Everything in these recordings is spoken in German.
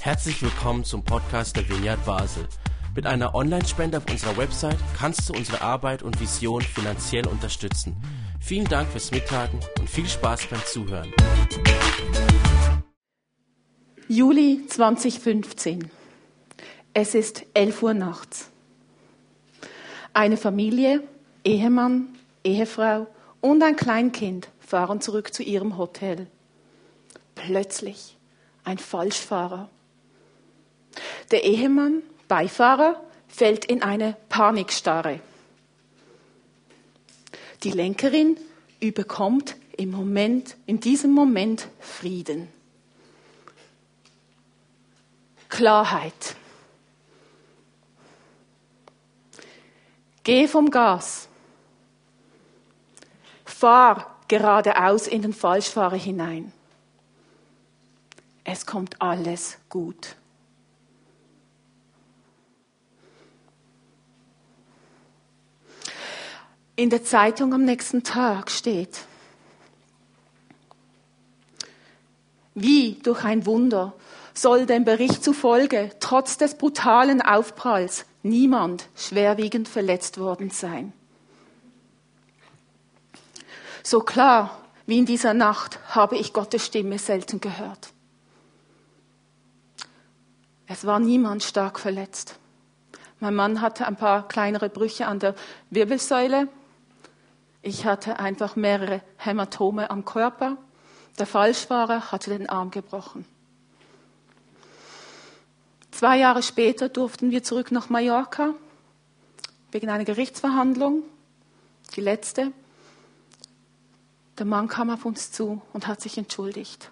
Herzlich willkommen zum Podcast der Vineyard Basel. Mit einer Online-Spende auf unserer Website kannst du unsere Arbeit und Vision finanziell unterstützen. Vielen Dank fürs Mittagen und viel Spaß beim Zuhören. Juli 2015. Es ist 11 Uhr nachts. Eine Familie, Ehemann, Ehefrau und ein Kleinkind fahren zurück zu ihrem Hotel. Plötzlich ein Falschfahrer. Der Ehemann, Beifahrer, fällt in eine Panikstarre. Die Lenkerin überkommt im Moment, in diesem Moment Frieden. Klarheit. Geh vom Gas. Fahr geradeaus in den Falschfahrer hinein. Es kommt alles gut. In der Zeitung am nächsten Tag steht, wie durch ein Wunder soll dem Bericht zufolge trotz des brutalen Aufpralls niemand schwerwiegend verletzt worden sein. So klar wie in dieser Nacht habe ich Gottes Stimme selten gehört. Es war niemand stark verletzt. Mein Mann hatte ein paar kleinere Brüche an der Wirbelsäule. Ich hatte einfach mehrere Hämatome am Körper. Der Falschfahrer hatte den Arm gebrochen. Zwei Jahre später durften wir zurück nach Mallorca wegen einer Gerichtsverhandlung, die letzte. Der Mann kam auf uns zu und hat sich entschuldigt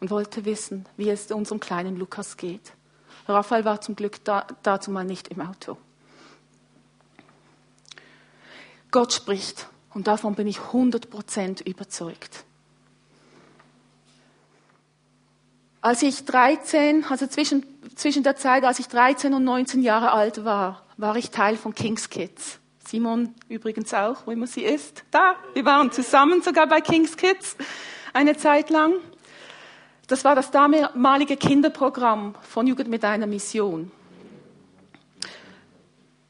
und wollte wissen, wie es unserem kleinen Lukas geht. Raphael war zum Glück da, dazu mal nicht im Auto. Gott spricht und davon bin ich 100% überzeugt. Als ich 13, also zwischen, zwischen der Zeit, als ich 13 und 19 Jahre alt war, war ich Teil von King's Kids. Simon übrigens auch, wo immer sie ist. Da, wir waren zusammen sogar bei King's Kids eine Zeit lang. Das war das damalige Kinderprogramm von Jugend mit einer Mission.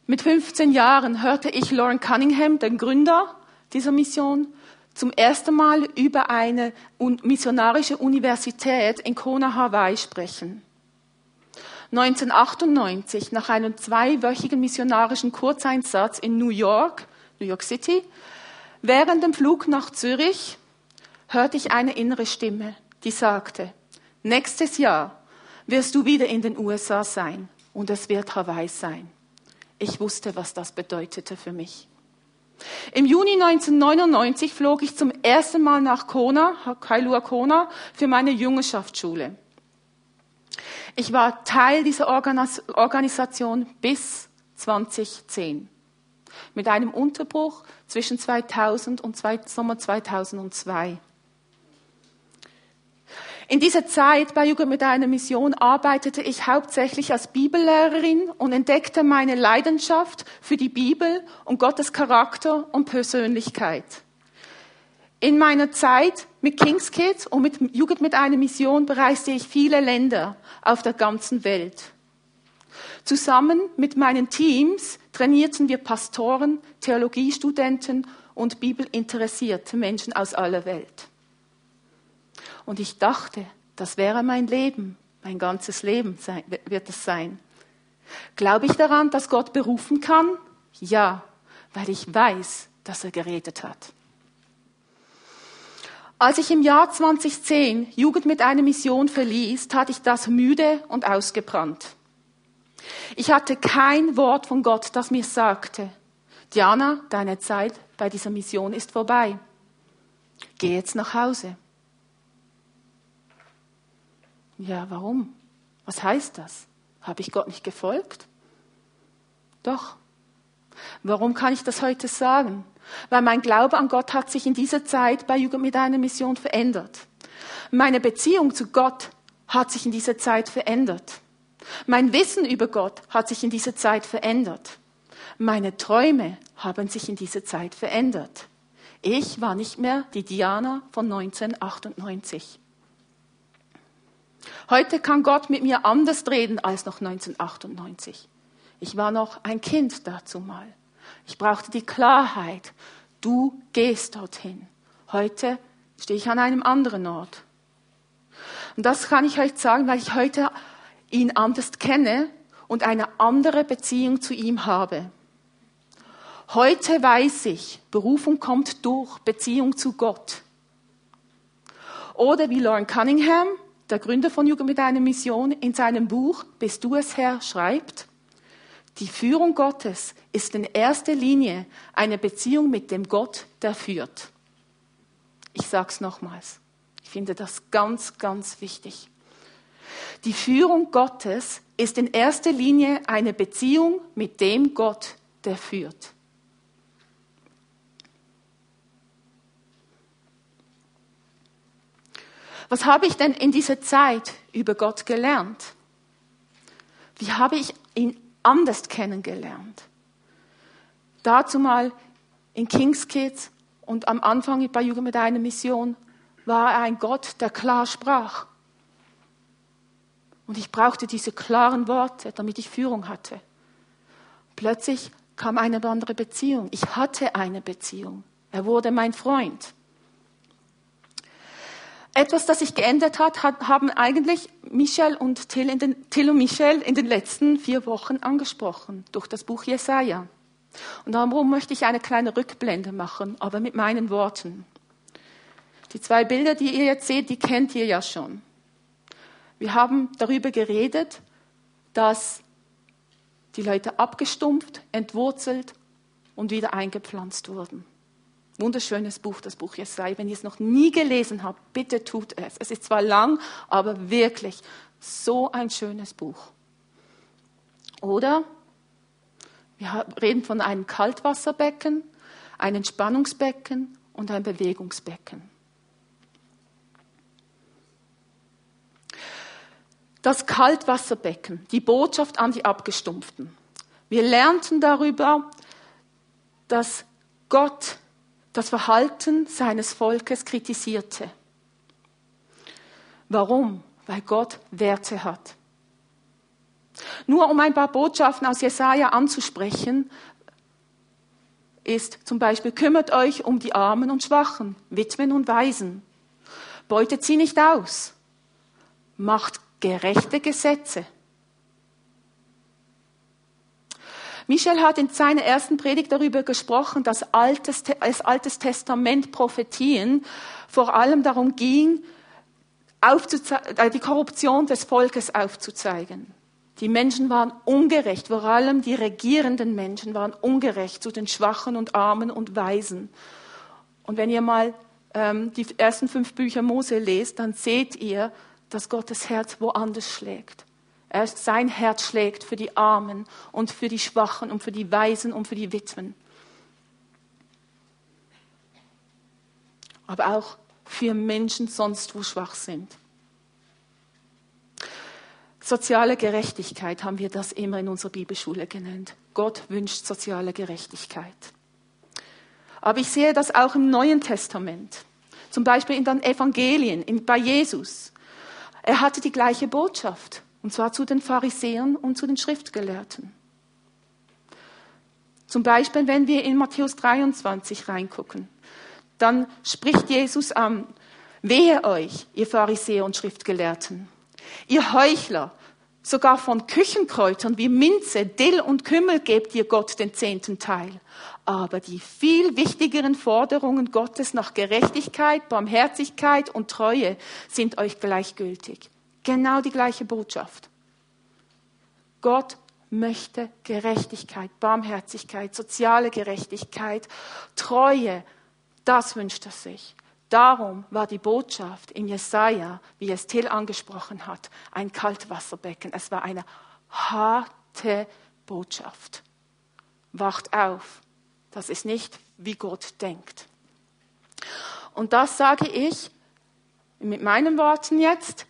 Mit 15 Jahren hörte ich Lauren Cunningham, den Gründer dieser Mission, zum ersten Mal über eine missionarische Universität in Kona, Hawaii sprechen. 1998, nach einem zweiwöchigen missionarischen Kurzeinsatz in New York, New York City, während dem Flug nach Zürich, hörte ich eine innere Stimme, die sagte, nächstes Jahr wirst du wieder in den USA sein und es wird Hawaii sein. Ich wusste, was das bedeutete für mich. Im Juni 1999 flog ich zum ersten Mal nach Kona, Kailua Kona, für meine Jüngerschaftsschule. Ich war Teil dieser Organisation bis 2010 mit einem Unterbruch zwischen 2000 und Sommer 2002. In dieser Zeit bei Jugend mit einer Mission arbeitete ich hauptsächlich als Bibellehrerin und entdeckte meine Leidenschaft für die Bibel und Gottes Charakter und Persönlichkeit. In meiner Zeit mit King's Kids und mit Jugend mit einer Mission bereiste ich viele Länder auf der ganzen Welt. Zusammen mit meinen Teams trainierten wir Pastoren, Theologiestudenten und bibelinteressierte Menschen aus aller Welt. Und ich dachte, das wäre mein Leben, mein ganzes Leben sein, wird es sein. Glaube ich daran, dass Gott berufen kann? Ja, weil ich weiß, dass er geredet hat. Als ich im Jahr 2010 Jugend mit einer Mission verließ, tat ich das müde und ausgebrannt. Ich hatte kein Wort von Gott, das mir sagte, Diana, deine Zeit bei dieser Mission ist vorbei. Geh jetzt nach Hause. Ja, warum? Was heißt das? Habe ich Gott nicht gefolgt? Doch. Warum kann ich das heute sagen? Weil mein Glaube an Gott hat sich in dieser Zeit bei Jugend mit einer Mission verändert. Meine Beziehung zu Gott hat sich in dieser Zeit verändert. Mein Wissen über Gott hat sich in dieser Zeit verändert. Meine Träume haben sich in dieser Zeit verändert. Ich war nicht mehr die Diana von 1998. Heute kann Gott mit mir anders reden als noch 1998. Ich war noch ein Kind dazu mal. Ich brauchte die Klarheit. Du gehst dorthin. Heute stehe ich an einem anderen Ort. Und das kann ich euch sagen, weil ich heute ihn anders kenne und eine andere Beziehung zu ihm habe. Heute weiß ich, Berufung kommt durch Beziehung zu Gott. Oder wie Lauren Cunningham, der Gründer von Jugend mit einer Mission, in seinem Buch Bist du es Herr schreibt, die Führung Gottes ist in erster Linie eine Beziehung mit dem Gott, der führt. Ich sage es nochmals. Ich finde das ganz, ganz wichtig. Die Führung Gottes ist in erster Linie eine Beziehung mit dem Gott, der führt. Was habe ich denn in dieser Zeit über Gott gelernt? Wie habe ich ihn anders kennengelernt? Dazu mal in King's Kids und am Anfang bei Jugend mit einer Mission war er ein Gott, der klar sprach. Und ich brauchte diese klaren Worte, damit ich Führung hatte. Plötzlich kam eine andere Beziehung. Ich hatte eine Beziehung. Er wurde mein Freund. Etwas, das sich geändert hat, haben eigentlich Michel und Till, den, Till und Michel in den letzten vier Wochen angesprochen durch das Buch Jesaja. Und darum möchte ich eine kleine Rückblende machen, aber mit meinen Worten. Die zwei Bilder, die ihr jetzt seht, die kennt ihr ja schon. Wir haben darüber geredet, dass die Leute abgestumpft, entwurzelt und wieder eingepflanzt wurden. Wunderschönes Buch, das Buch Jesaja. Wenn ihr es noch nie gelesen habt, bitte tut es. Es ist zwar lang, aber wirklich so ein schönes Buch. Oder wir reden von einem Kaltwasserbecken, einem Entspannungsbecken und einem Bewegungsbecken. Das Kaltwasserbecken, die Botschaft an die Abgestumpften. Wir lernten darüber, dass Gott das Verhalten seines Volkes kritisierte. Warum? Weil Gott Werte hat. Nur um ein paar Botschaften aus Jesaja anzusprechen, ist zum Beispiel, kümmert euch um die Armen und Schwachen, Witwen und Waisen. Beutet sie nicht aus. Macht gerechte Gesetze. Michel hat in seiner ersten Predigt darüber gesprochen, dass Altes, das Altes Testament Prophetien vor allem darum ging, äh, die Korruption des Volkes aufzuzeigen. Die Menschen waren ungerecht, vor allem die regierenden Menschen waren ungerecht zu den Schwachen und Armen und Weisen. Und wenn ihr mal ähm, die ersten fünf Bücher Mose lest, dann seht ihr, dass Gottes Herz woanders schlägt. Er, sein Herz schlägt für die Armen und für die Schwachen und für die Weisen und für die Witwen. Aber auch für Menschen sonst, wo schwach sind. Soziale Gerechtigkeit haben wir das immer in unserer Bibelschule genannt. Gott wünscht soziale Gerechtigkeit. Aber ich sehe das auch im Neuen Testament. Zum Beispiel in den Evangelien, in, bei Jesus. Er hatte die gleiche Botschaft. Und zwar zu den Pharisäern und zu den Schriftgelehrten. Zum Beispiel, wenn wir in Matthäus 23 reingucken, dann spricht Jesus an, wehe euch, ihr Pharisäer und Schriftgelehrten, ihr Heuchler, sogar von Küchenkräutern wie Minze, Dill und Kümmel gebt ihr Gott den zehnten Teil. Aber die viel wichtigeren Forderungen Gottes nach Gerechtigkeit, Barmherzigkeit und Treue sind euch gleichgültig. Genau die gleiche Botschaft. Gott möchte Gerechtigkeit, Barmherzigkeit, soziale Gerechtigkeit, Treue. Das wünscht er sich. Darum war die Botschaft in Jesaja, wie es Till angesprochen hat, ein Kaltwasserbecken. Es war eine harte Botschaft. Wacht auf. Das ist nicht, wie Gott denkt. Und das sage ich mit meinen Worten jetzt.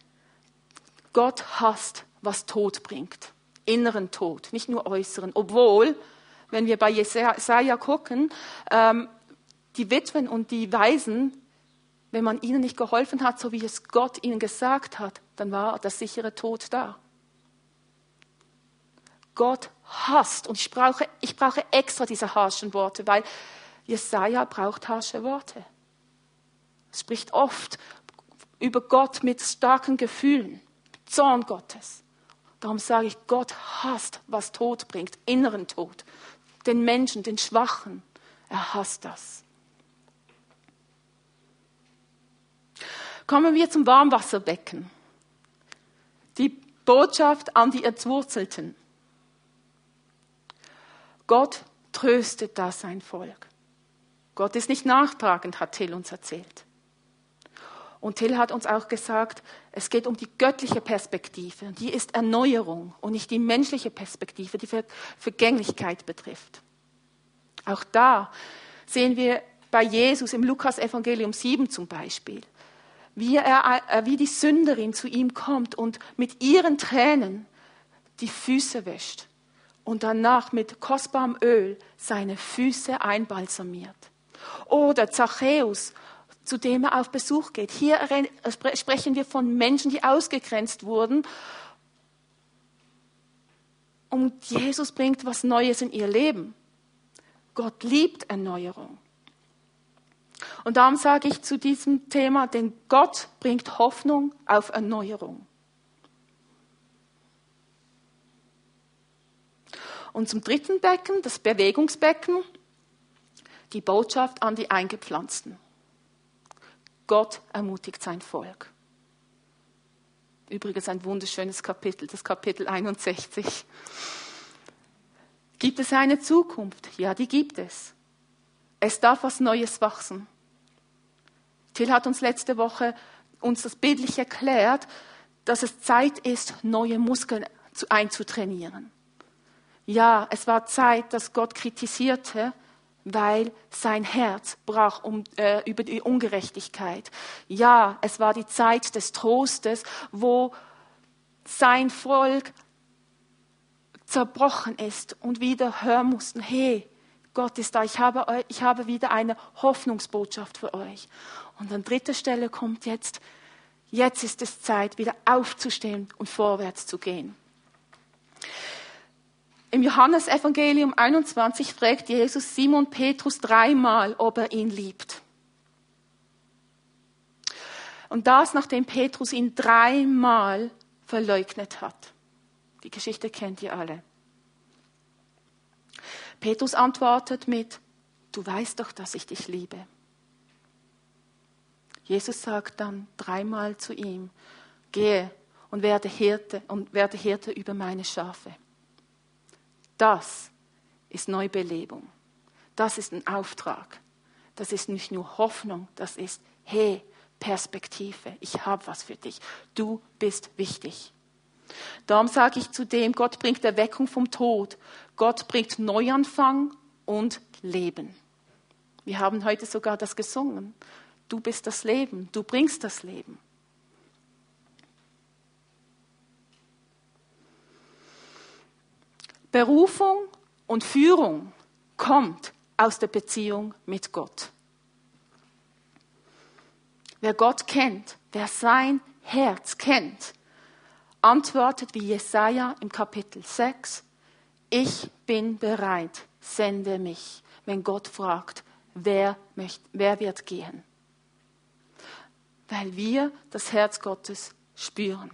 Gott hasst, was Tod bringt. Inneren Tod, nicht nur äußeren. Obwohl, wenn wir bei Jesaja gucken, ähm, die Witwen und die Waisen, wenn man ihnen nicht geholfen hat, so wie es Gott ihnen gesagt hat, dann war der sichere Tod da. Gott hasst, und ich brauche, ich brauche extra diese harschen Worte, weil Jesaja braucht harsche Worte. Er spricht oft über Gott mit starken Gefühlen, Zorn Gottes. Darum sage ich, Gott hasst, was Tod bringt, inneren Tod, den Menschen, den Schwachen. Er hasst das. Kommen wir zum Warmwasserbecken. Die Botschaft an die Entwurzelten. Gott tröstet da sein Volk. Gott ist nicht nachtragend, hat Till uns erzählt. Und Till hat uns auch gesagt, es geht um die göttliche Perspektive. Die ist Erneuerung und nicht die menschliche Perspektive, die Vergänglichkeit betrifft. Auch da sehen wir bei Jesus im Lukas-Evangelium 7 zum Beispiel, wie, er, äh, wie die Sünderin zu ihm kommt und mit ihren Tränen die Füße wäscht und danach mit kostbarem Öl seine Füße einbalsamiert. Oder Zachäus, zu dem er auf Besuch geht. Hier sprechen wir von Menschen, die ausgegrenzt wurden. Und Jesus bringt was Neues in ihr Leben. Gott liebt Erneuerung. Und darum sage ich zu diesem Thema, denn Gott bringt Hoffnung auf Erneuerung. Und zum dritten Becken, das Bewegungsbecken, die Botschaft an die Eingepflanzten. Gott ermutigt sein Volk. Übrigens ein wunderschönes Kapitel, das Kapitel 61. Gibt es eine Zukunft? Ja, die gibt es. Es darf was Neues wachsen. Till hat uns letzte Woche uns das bildlich erklärt, dass es Zeit ist, neue Muskeln einzutrainieren. Ja, es war Zeit, dass Gott kritisierte, weil sein Herz brach um, äh, über die Ungerechtigkeit. Ja, es war die Zeit des Trostes, wo sein Volk zerbrochen ist und wieder hören mussten, hey, Gott ist da, ich habe, ich habe wieder eine Hoffnungsbotschaft für euch. Und an dritter Stelle kommt jetzt, jetzt ist es Zeit, wieder aufzustehen und vorwärts zu gehen. Im Johannesevangelium 21 fragt Jesus Simon Petrus dreimal, ob er ihn liebt. Und das, nachdem Petrus ihn dreimal verleugnet hat. Die Geschichte kennt ihr alle. Petrus antwortet mit, du weißt doch, dass ich dich liebe. Jesus sagt dann dreimal zu ihm, gehe und werde Hirte und werde Hirte über meine Schafe. Das ist Neubelebung. Das ist ein Auftrag. Das ist nicht nur Hoffnung, das ist, hey, Perspektive. Ich habe was für dich. Du bist wichtig. Darum sage ich zudem, Gott bringt Erweckung vom Tod. Gott bringt Neuanfang und Leben. Wir haben heute sogar das gesungen. Du bist das Leben. Du bringst das Leben. Berufung und Führung kommt aus der Beziehung mit Gott. Wer Gott kennt, wer sein Herz kennt, antwortet wie Jesaja im Kapitel 6, ich bin bereit, sende mich, wenn Gott fragt, wer, möcht, wer wird gehen. Weil wir das Herz Gottes spüren.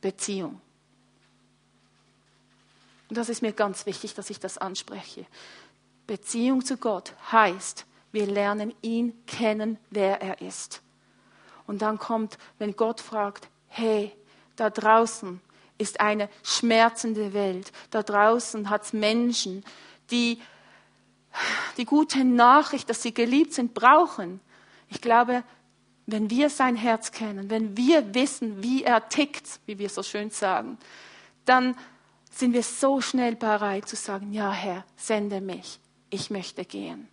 Beziehung. Und das ist mir ganz wichtig, dass ich das anspreche. Beziehung zu Gott heißt, wir lernen ihn kennen, wer er ist. Und dann kommt, wenn Gott fragt, hey, da draußen ist eine schmerzende Welt. Da draußen hat es Menschen, die die gute Nachricht, dass sie geliebt sind, brauchen. Ich glaube, wenn wir sein Herz kennen, wenn wir wissen, wie er tickt, wie wir so schön sagen, dann sind wir so schnell bereit zu sagen, ja Herr, sende mich, ich möchte gehen.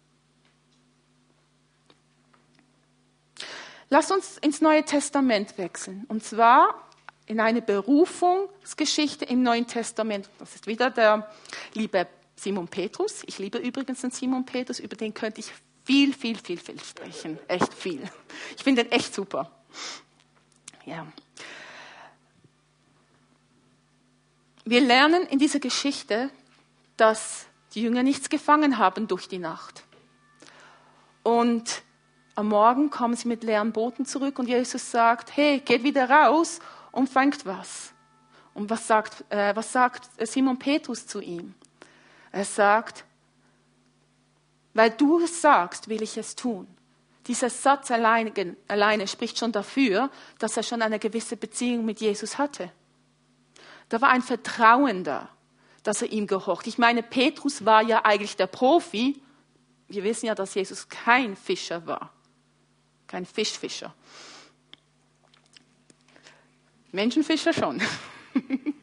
Lass uns ins Neue Testament wechseln. Und zwar in eine Berufungsgeschichte im Neuen Testament. Das ist wieder der liebe Simon Petrus. Ich liebe übrigens den Simon Petrus, über den könnte ich viel, viel, viel, viel sprechen. Echt viel. Ich finde ihn echt super. Ja. Wir lernen in dieser Geschichte, dass die Jünger nichts gefangen haben durch die Nacht. Und am Morgen kommen sie mit leeren Booten zurück und Jesus sagt, hey, geht wieder raus und fangt was. Und was sagt, äh, was sagt Simon Petrus zu ihm? Er sagt, weil du es sagst, will ich es tun. Dieser Satz alleine, alleine spricht schon dafür, dass er schon eine gewisse Beziehung mit Jesus hatte. Da war ein Vertrauen da, dass er ihm gehorcht. Ich meine, Petrus war ja eigentlich der Profi. Wir wissen ja, dass Jesus kein Fischer war, kein Fischfischer. Menschenfischer schon.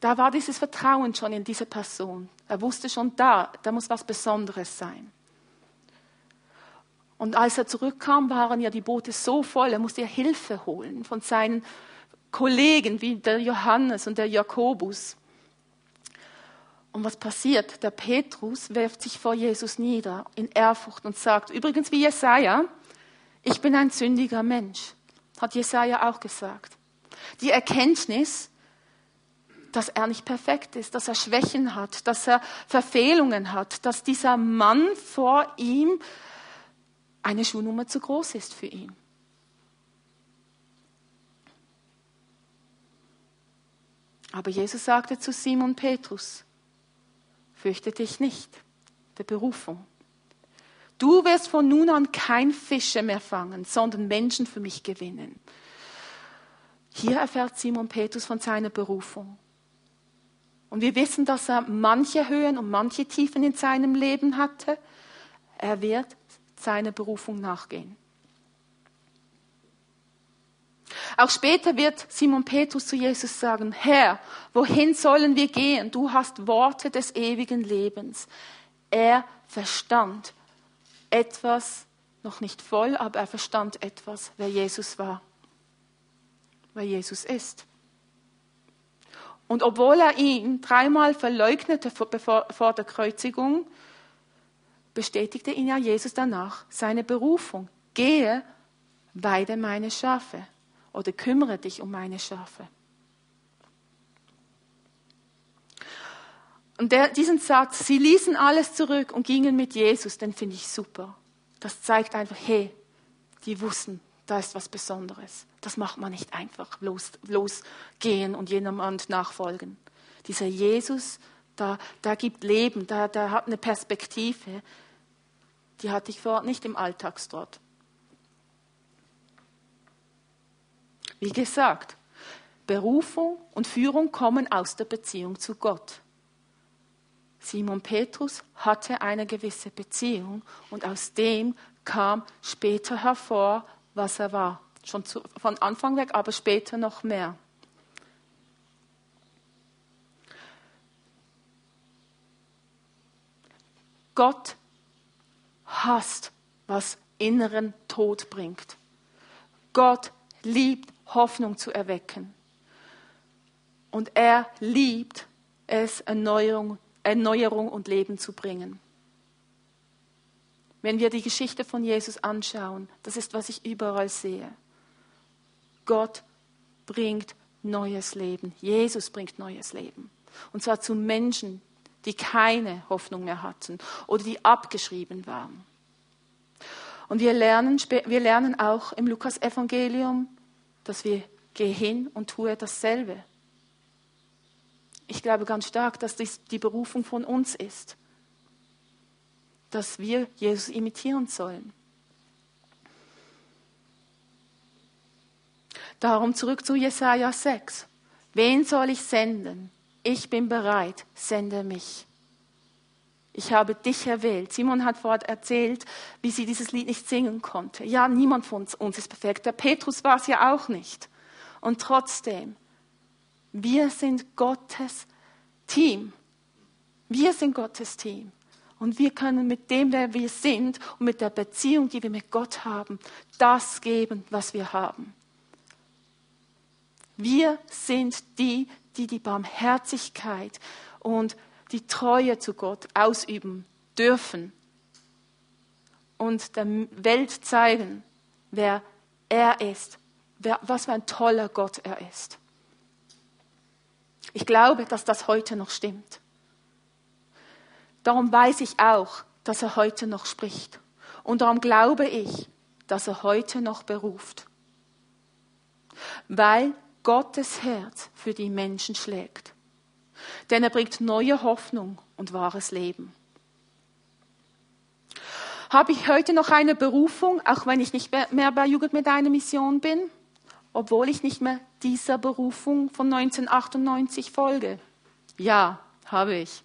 da war dieses Vertrauen schon in diese Person. Er wusste schon da, da muss was Besonderes sein. Und als er zurückkam, waren ja die Boote so voll, er musste ja Hilfe holen von seinen Kollegen wie der Johannes und der Jakobus. Und was passiert? Der Petrus wirft sich vor Jesus nieder in Ehrfurcht und sagt, übrigens wie Jesaja, ich bin ein sündiger Mensch. Hat Jesaja auch gesagt. Die Erkenntnis, dass er nicht perfekt ist, dass er Schwächen hat, dass er Verfehlungen hat, dass dieser Mann vor ihm eine Schuhnummer zu groß ist für ihn. Aber Jesus sagte zu Simon Petrus, fürchte dich nicht der Berufung. Du wirst von nun an kein Fische mehr fangen, sondern Menschen für mich gewinnen. Hier erfährt Simon Petrus von seiner Berufung. Und wir wissen, dass er manche Höhen und manche Tiefen in seinem Leben hatte. Er wird seiner Berufung nachgehen. Auch später wird Simon Petrus zu Jesus sagen, Herr, wohin sollen wir gehen? Du hast Worte des ewigen Lebens. Er verstand etwas, noch nicht voll, aber er verstand etwas, wer Jesus war, wer Jesus ist. Und obwohl er ihn dreimal verleugnete vor der Kreuzigung, bestätigte ihn ja Jesus danach seine Berufung. Gehe, weide meine Schafe oder kümmere dich um meine Schafe. Und der, diesen Satz, sie ließen alles zurück und gingen mit Jesus, den finde ich super. Das zeigt einfach, hey, die wussten, da ist was Besonderes. Das macht man nicht einfach, los, losgehen und jemand nachfolgen. Dieser Jesus, da, da gibt Leben, da, da hat eine Perspektive, die hatte ich vor Ort nicht im Alltagstrott. Wie gesagt, Berufung und Führung kommen aus der Beziehung zu Gott. Simon Petrus hatte eine gewisse Beziehung und aus dem kam später hervor, was er war. Schon zu, von Anfang weg, aber später noch mehr. Gott hasst, was inneren Tod bringt. Gott liebt Hoffnung zu erwecken. Und er liebt es, Erneuerung, Erneuerung und Leben zu bringen. Wenn wir die Geschichte von Jesus anschauen, das ist, was ich überall sehe. Gott bringt neues Leben. Jesus bringt neues Leben. Und zwar zu Menschen, die keine Hoffnung mehr hatten oder die abgeschrieben waren. Und wir lernen, wir lernen auch im Lukas-Evangelium, dass wir geh hin und tue dasselbe. Ich glaube ganz stark, dass dies die Berufung von uns ist dass wir Jesus imitieren sollen. Darum zurück zu Jesaja 6. Wen soll ich senden? Ich bin bereit, sende mich. Ich habe dich erwählt. Simon hat vorhin erzählt, wie sie dieses Lied nicht singen konnte. Ja, niemand von uns ist perfekt. Der Petrus war es ja auch nicht. Und trotzdem, wir sind Gottes Team. Wir sind Gottes Team. Und wir können mit dem, wer wir sind und mit der Beziehung, die wir mit Gott haben, das geben, was wir haben. Wir sind die, die die Barmherzigkeit und die Treue zu Gott ausüben dürfen und der Welt zeigen, wer er ist, wer, was für ein toller Gott er ist. Ich glaube, dass das heute noch stimmt. Darum weiß ich auch, dass er heute noch spricht. Und darum glaube ich, dass er heute noch beruft. Weil Gottes Herz für die Menschen schlägt. Denn er bringt neue Hoffnung und wahres Leben. Habe ich heute noch eine Berufung, auch wenn ich nicht mehr bei Jugend mit einer Mission bin, obwohl ich nicht mehr dieser Berufung von 1998 folge? Ja, habe ich.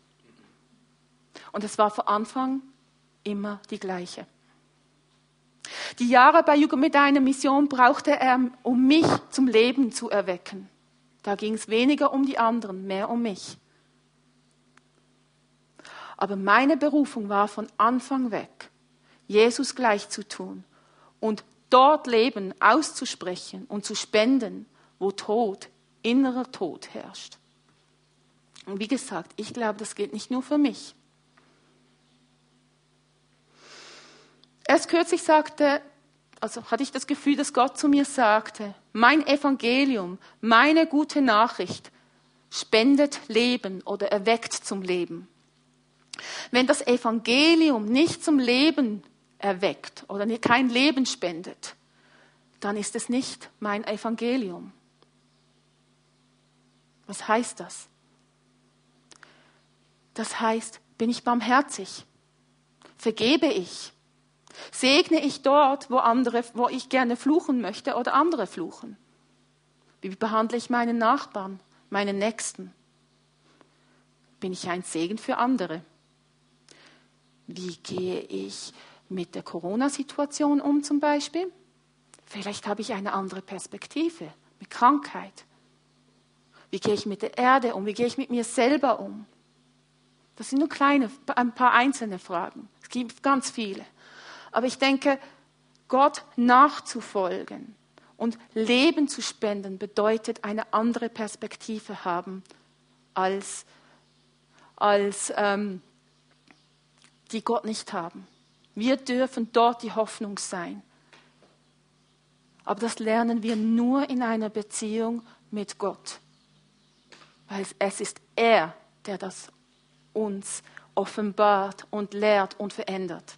Und es war von Anfang immer die gleiche. Die Jahre bei Jugend mit einer Mission brauchte er, um mich zum Leben zu erwecken. Da ging es weniger um die anderen, mehr um mich. Aber meine Berufung war von Anfang weg, Jesus gleich zu tun und dort Leben auszusprechen und zu spenden, wo Tod, innerer Tod herrscht. Und wie gesagt, ich glaube, das gilt nicht nur für mich. Erst kürzlich sagte, also hatte ich das Gefühl, dass Gott zu mir sagte, mein Evangelium, meine gute Nachricht spendet Leben oder erweckt zum Leben. Wenn das Evangelium nicht zum Leben erweckt oder kein Leben spendet, dann ist es nicht mein Evangelium. Was heißt das? Das heißt, bin ich barmherzig? Vergebe ich? Segne ich dort, wo, andere, wo ich gerne fluchen möchte oder andere fluchen? Wie behandle ich meinen Nachbarn, meinen Nächsten? Bin ich ein Segen für andere? Wie gehe ich mit der Corona-Situation um zum Beispiel? Vielleicht habe ich eine andere Perspektive mit Krankheit. Wie gehe ich mit der Erde um? Wie gehe ich mit mir selber um? Das sind nur kleine, ein paar einzelne Fragen. Es gibt ganz viele. Aber ich denke, Gott nachzufolgen und Leben zu spenden bedeutet eine andere Perspektive haben als, als ähm, die Gott nicht haben. Wir dürfen dort die Hoffnung sein. Aber das lernen wir nur in einer Beziehung mit Gott. Weil es ist er, der das uns offenbart und lehrt und verändert.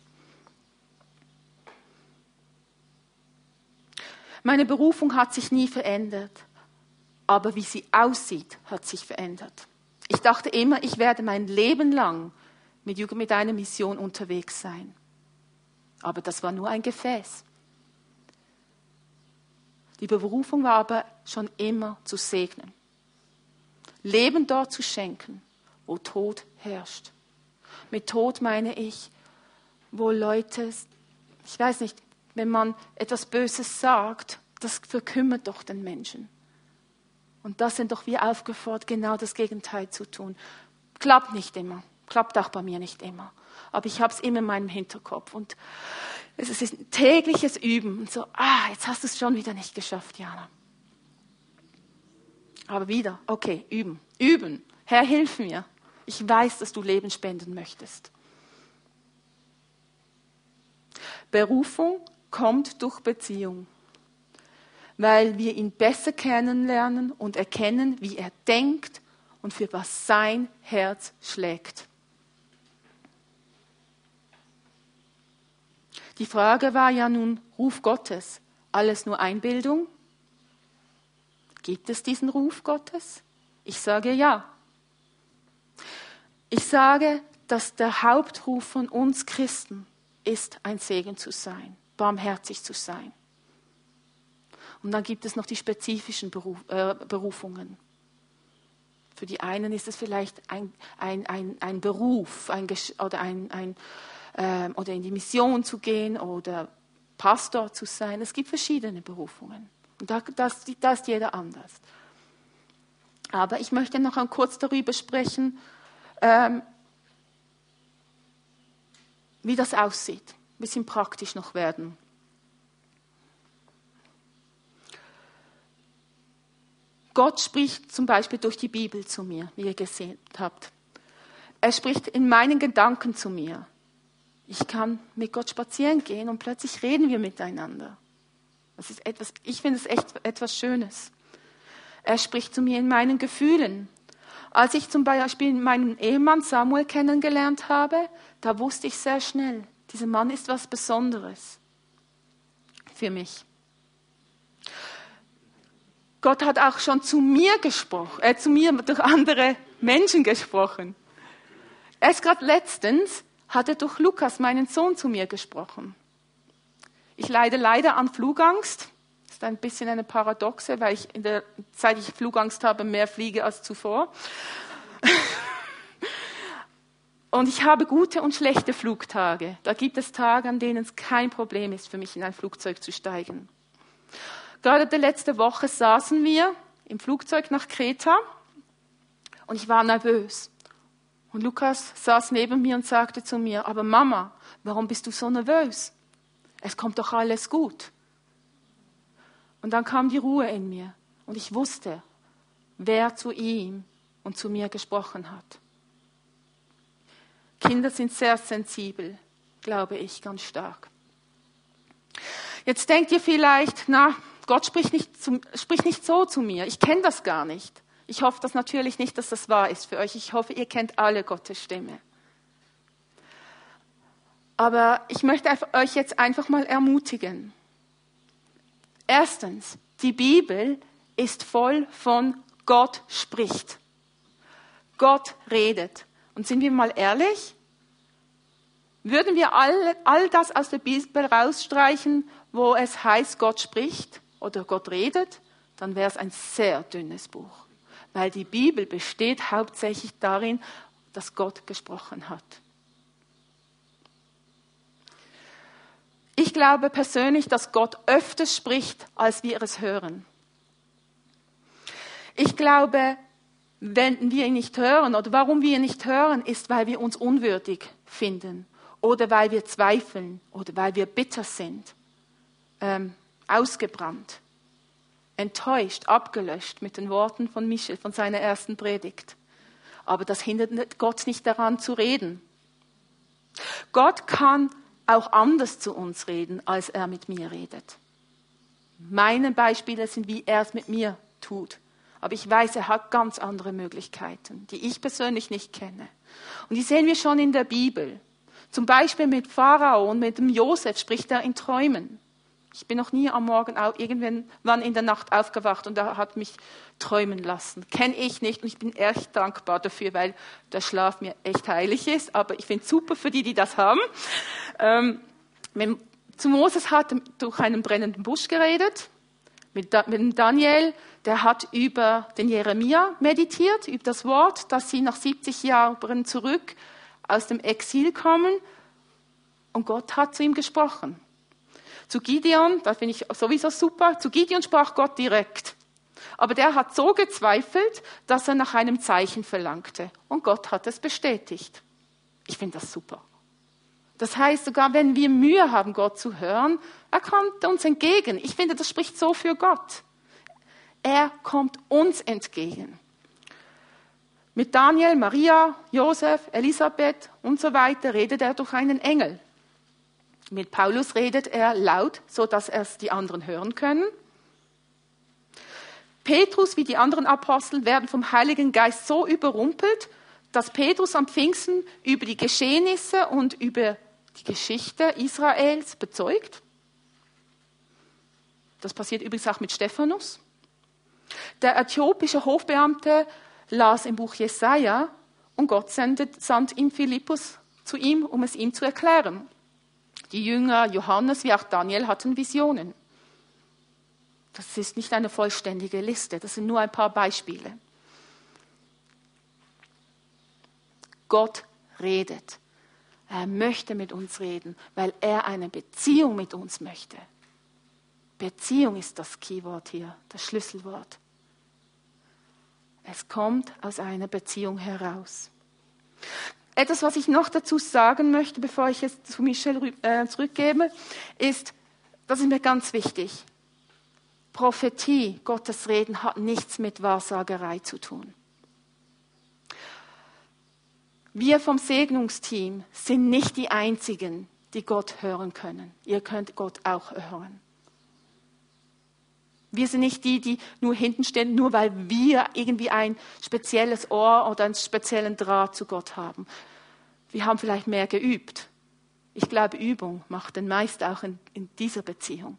Meine Berufung hat sich nie verändert, aber wie sie aussieht, hat sich verändert. Ich dachte immer, ich werde mein Leben lang mit einer Mission unterwegs sein. Aber das war nur ein Gefäß. Die Berufung war aber schon immer zu segnen. Leben dort zu schenken, wo Tod herrscht. Mit Tod meine ich, wo Leute, ich weiß nicht, wenn man etwas Böses sagt, das verkümmert doch den Menschen. Und das sind doch wir aufgefordert, genau das Gegenteil zu tun. Klappt nicht immer, klappt auch bei mir nicht immer. Aber ich habe es immer in meinem Hinterkopf. Und es ist ein tägliches Üben. Und so, ah, jetzt hast du es schon wieder nicht geschafft, Jana. Aber wieder, okay, üben, üben. Herr, hilf mir. Ich weiß, dass du Leben spenden möchtest. Berufung kommt durch Beziehung, weil wir ihn besser kennenlernen und erkennen, wie er denkt und für was sein Herz schlägt. Die Frage war ja nun, Ruf Gottes, alles nur Einbildung? Gibt es diesen Ruf Gottes? Ich sage ja. Ich sage, dass der Hauptruf von uns Christen ist, ein Segen zu sein barmherzig zu sein. Und dann gibt es noch die spezifischen Beruf, äh, Berufungen. Für die einen ist es vielleicht ein, ein, ein, ein Beruf ein, oder, ein, ein, äh, oder in die Mission zu gehen oder Pastor zu sein. Es gibt verschiedene Berufungen. Und da, das, das ist jeder anders. Aber ich möchte noch kurz darüber sprechen, ähm, wie das aussieht bisschen praktisch noch werden. Gott spricht zum Beispiel durch die Bibel zu mir, wie ihr gesehen habt. Er spricht in meinen Gedanken zu mir. Ich kann mit Gott spazieren gehen und plötzlich reden wir miteinander. Das ist etwas, ich finde es echt etwas Schönes. Er spricht zu mir in meinen Gefühlen. Als ich zum Beispiel meinen Ehemann Samuel kennengelernt habe, da wusste ich sehr schnell, dieser Mann ist was Besonderes für mich. Gott hat auch schon zu mir gesprochen, äh, zu mir durch andere Menschen gesprochen. Erst gerade letztens hat er durch Lukas, meinen Sohn, zu mir gesprochen. Ich leide leider an Flugangst. Das ist ein bisschen eine Paradoxe, weil ich in der Zeit, ich Flugangst habe, mehr fliege als zuvor. Und ich habe gute und schlechte Flugtage. Da gibt es Tage, an denen es kein Problem ist, für mich in ein Flugzeug zu steigen. Gerade die letzte Woche saßen wir im Flugzeug nach Kreta und ich war nervös. Und Lukas saß neben mir und sagte zu mir, aber Mama, warum bist du so nervös? Es kommt doch alles gut. Und dann kam die Ruhe in mir und ich wusste, wer zu ihm und zu mir gesprochen hat. Kinder sind sehr sensibel, glaube ich, ganz stark. Jetzt denkt ihr vielleicht, na, Gott spricht nicht, zu, spricht nicht so zu mir. Ich kenne das gar nicht. Ich hoffe das natürlich nicht, dass das wahr ist für euch. Ich hoffe, ihr kennt alle Gottes Stimme. Aber ich möchte euch jetzt einfach mal ermutigen. Erstens, die Bibel ist voll von Gott spricht. Gott redet. Und sind wir mal ehrlich? Würden wir all, all das aus der Bibel rausstreichen, wo es heißt, Gott spricht oder Gott redet, dann wäre es ein sehr dünnes Buch. Weil die Bibel besteht hauptsächlich darin, dass Gott gesprochen hat. Ich glaube persönlich, dass Gott öfters spricht, als wir es hören. Ich glaube, wenn wir ihn nicht hören oder warum wir ihn nicht hören, ist, weil wir uns unwürdig finden oder weil wir zweifeln oder weil wir bitter sind, ähm, ausgebrannt, enttäuscht, abgelöscht mit den Worten von Michel, von seiner ersten Predigt. Aber das hindert Gott nicht daran zu reden. Gott kann auch anders zu uns reden, als er mit mir redet. Meine Beispiele sind, wie er es mit mir tut. Aber ich weiß, er hat ganz andere Möglichkeiten, die ich persönlich nicht kenne. Und die sehen wir schon in der Bibel. Zum Beispiel mit Pharao und mit dem Josef spricht er in Träumen. Ich bin noch nie am Morgen irgendwann in der Nacht aufgewacht und er hat mich träumen lassen. Kenne ich nicht und ich bin echt dankbar dafür, weil der Schlaf mir echt heilig ist. Aber ich finde super für die, die das haben. Ähm, zu Moses hat durch einen brennenden Busch geredet. Mit, mit Daniel der hat über den Jeremia meditiert, über das Wort, dass sie nach 70 Jahren zurück aus dem Exil kommen. Und Gott hat zu ihm gesprochen. Zu Gideon, das finde ich sowieso super, zu Gideon sprach Gott direkt. Aber der hat so gezweifelt, dass er nach einem Zeichen verlangte. Und Gott hat es bestätigt. Ich finde das super. Das heißt, sogar wenn wir Mühe haben, Gott zu hören, er kommt uns entgegen. Ich finde, das spricht so für Gott. Er kommt uns entgegen. Mit Daniel, Maria, Josef, Elisabeth und so weiter redet er durch einen Engel. Mit Paulus redet er laut, so dass es die anderen hören können. Petrus wie die anderen Apostel werden vom Heiligen Geist so überrumpelt, dass Petrus am Pfingsten über die Geschehnisse und über die Geschichte Israels bezeugt. Das passiert übrigens auch mit Stephanus. Der äthiopische Hofbeamte las im Buch Jesaja und Gott sendet, sandt ihn Philippus zu ihm, um es ihm zu erklären. Die Jünger Johannes wie auch Daniel hatten Visionen. Das ist nicht eine vollständige Liste, das sind nur ein paar Beispiele. Gott redet. Er möchte mit uns reden, weil er eine Beziehung mit uns möchte. Beziehung ist das Keyword hier, das Schlüsselwort. Es kommt aus einer Beziehung heraus. Etwas, was ich noch dazu sagen möchte, bevor ich es zu Michel äh, zurückgebe, ist, das ist mir ganz wichtig. Prophetie, Gottes Reden hat nichts mit Wahrsagerei zu tun. Wir vom Segnungsteam sind nicht die Einzigen, die Gott hören können. Ihr könnt Gott auch hören. Wir sind nicht die, die nur hinten stehen, nur weil wir irgendwie ein spezielles Ohr oder einen speziellen Draht zu Gott haben. Wir haben vielleicht mehr geübt. Ich glaube, Übung macht den meist auch in, in dieser Beziehung.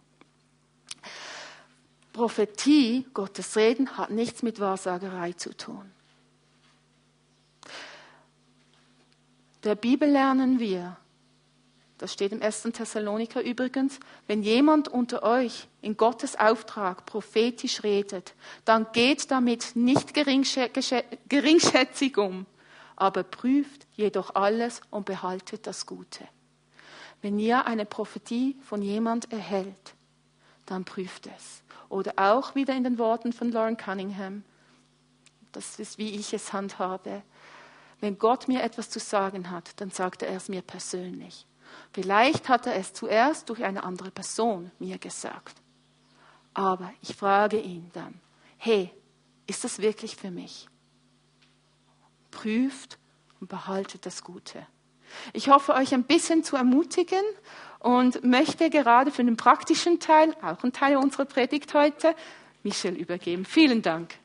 Prophetie, Gottes Reden, hat nichts mit Wahrsagerei zu tun. Der Bibel lernen wir, das steht im 1. Thessaloniker übrigens, wenn jemand unter euch in Gottes Auftrag prophetisch redet, dann geht damit nicht geringschätzig um, aber prüft jedoch alles und behaltet das Gute. Wenn ihr eine Prophetie von jemand erhält, dann prüft es. Oder auch wieder in den Worten von Lauren Cunningham, das ist wie ich es handhabe. Wenn Gott mir etwas zu sagen hat, dann sagt er es mir persönlich. Vielleicht hat er es zuerst durch eine andere Person mir gesagt. Aber ich frage ihn dann, hey, ist das wirklich für mich? Prüft und behaltet das Gute. Ich hoffe, euch ein bisschen zu ermutigen und möchte gerade für den praktischen Teil, auch ein Teil unserer Predigt heute, Michel übergeben. Vielen Dank.